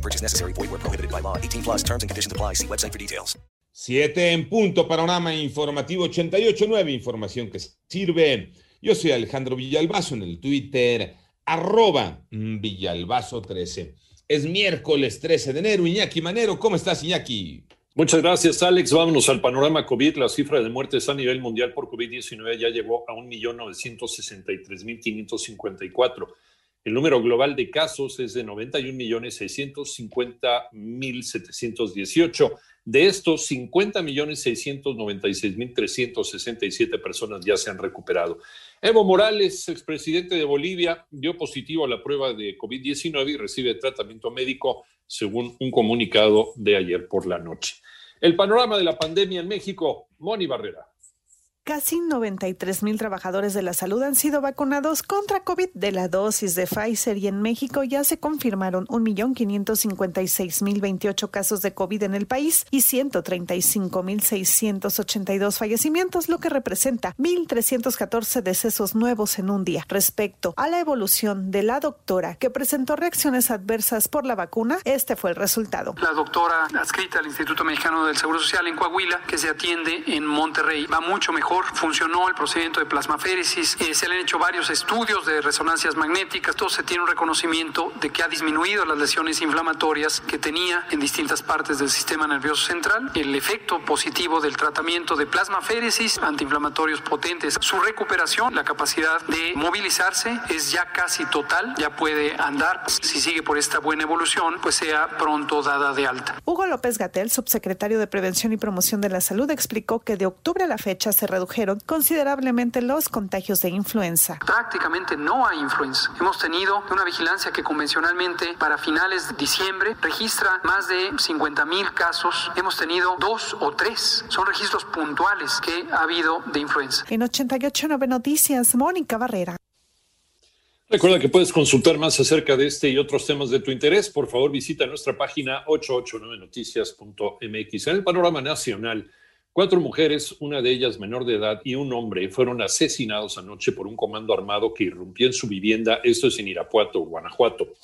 No purchase necessary. Void where prohibited by law. 18 plus terms and conditions apply. See website for details. Siete en punto, panorama informativo 88.9, información que sirve. Yo soy Alejandro Villalbazo en el Twitter, arroba Villalbazo13. Es miércoles 13 de enero. Iñaki Manero, ¿cómo estás, Iñaki? Muchas gracias, Alex. Vámonos al panorama COVID. La cifra de muertes a nivel mundial por COVID-19 ya llegó a 1.963.554. El número global de casos es de 91.650.718. De estos, 50.696.367 personas ya se han recuperado. Evo Morales, expresidente de Bolivia, dio positivo a la prueba de COVID-19 y recibe tratamiento médico, según un comunicado de ayer por la noche. El panorama de la pandemia en México, Moni Barrera. Casi 93 mil trabajadores de la salud han sido vacunados contra COVID de la dosis de Pfizer y en México ya se confirmaron 1.556.028 casos de COVID en el país y 135.682 fallecimientos, lo que representa 1.314 decesos nuevos en un día. Respecto a la evolución de la doctora que presentó reacciones adversas por la vacuna, este fue el resultado. La doctora adscrita al Instituto Mexicano del Seguro Social en Coahuila, que se atiende en Monterrey, va mucho mejor funcionó el procedimiento de plasmaféresis, eh, se le han hecho varios estudios de resonancias magnéticas, todo se tiene un reconocimiento de que ha disminuido las lesiones inflamatorias que tenía en distintas partes del sistema nervioso central, el efecto positivo del tratamiento de plasmaféresis, antiinflamatorios potentes, su recuperación, la capacidad de movilizarse es ya casi total, ya puede andar, si sigue por esta buena evolución, pues sea pronto dada de alta. Hugo López Gatel, subsecretario de Prevención y Promoción de la Salud, explicó que de octubre a la fecha se redujeron considerablemente los contagios de influenza. Prácticamente no hay influenza. Hemos tenido una vigilancia que convencionalmente para finales de diciembre registra más de 50 mil casos. Hemos tenido dos o tres. Son registros puntuales que ha habido de influenza. En 88.9 Noticias, Mónica Barrera. Recuerda que puedes consultar más acerca de este y otros temas de tu interés. Por favor, visita nuestra página 889noticias.mx. En el panorama nacional, Cuatro mujeres, una de ellas menor de edad, y un hombre fueron asesinados anoche por un comando armado que irrumpió en su vivienda. Esto es en Irapuato, Guanajuato.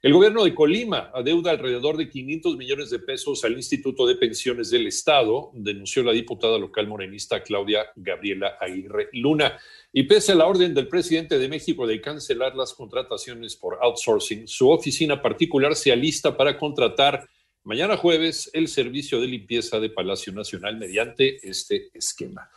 El gobierno de Colima adeuda alrededor de 500 millones de pesos al Instituto de Pensiones del Estado, denunció la diputada local morenista Claudia Gabriela Aguirre Luna. Y pese a la orden del presidente de México de cancelar las contrataciones por outsourcing, su oficina particular se alista para contratar mañana jueves el servicio de limpieza de Palacio Nacional mediante este esquema.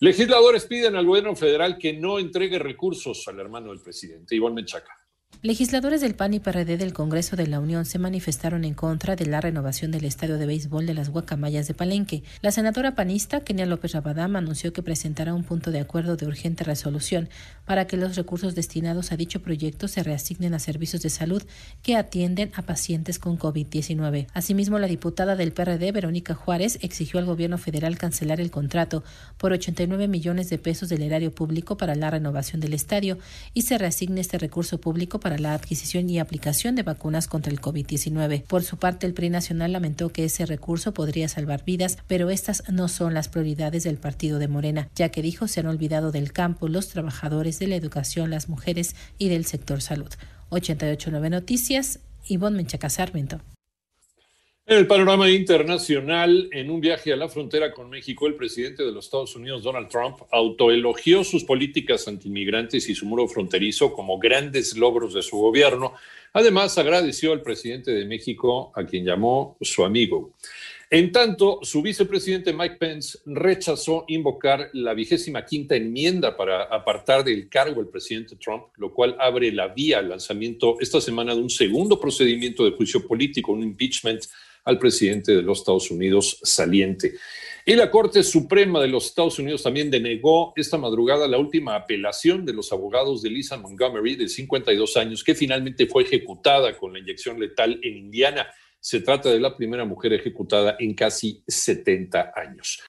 Legisladores piden al gobierno federal que no entregue recursos al hermano del presidente, Iván Menchaca. Legisladores del PAN y PRD del Congreso de la Unión se manifestaron en contra de la renovación del estadio de béisbol de las Guacamayas de Palenque. La senadora panista Kenia López Rabadam anunció que presentará un punto de acuerdo de urgente resolución para que los recursos destinados a dicho proyecto se reasignen a servicios de salud que atienden a pacientes con COVID-19. Asimismo, la diputada del PRD, Verónica Juárez, exigió al gobierno federal cancelar el contrato por 89 millones de pesos del erario público para la renovación del estadio y se reasigne este recurso público para la adquisición y aplicación de vacunas contra el COVID-19. Por su parte, el PRI nacional lamentó que ese recurso podría salvar vidas, pero estas no son las prioridades del partido de Morena, ya que dijo se han olvidado del campo, los trabajadores de la educación, las mujeres y del sector salud. 889 Noticias, Ivonne Menchaca Sarmiento. En el panorama internacional, en un viaje a la frontera con México, el presidente de los Estados Unidos, Donald Trump, autoelogió sus políticas antimigrantes y su muro fronterizo como grandes logros de su gobierno. Además, agradeció al presidente de México, a quien llamó su amigo. En tanto, su vicepresidente Mike Pence rechazó invocar la vigésima quinta enmienda para apartar del cargo al presidente Trump, lo cual abre la vía al lanzamiento esta semana de un segundo procedimiento de juicio político, un impeachment al presidente de los Estados Unidos saliente. Y la Corte Suprema de los Estados Unidos también denegó esta madrugada la última apelación de los abogados de Lisa Montgomery, de 52 años, que finalmente fue ejecutada con la inyección letal en Indiana. Se trata de la primera mujer ejecutada en casi 70 años.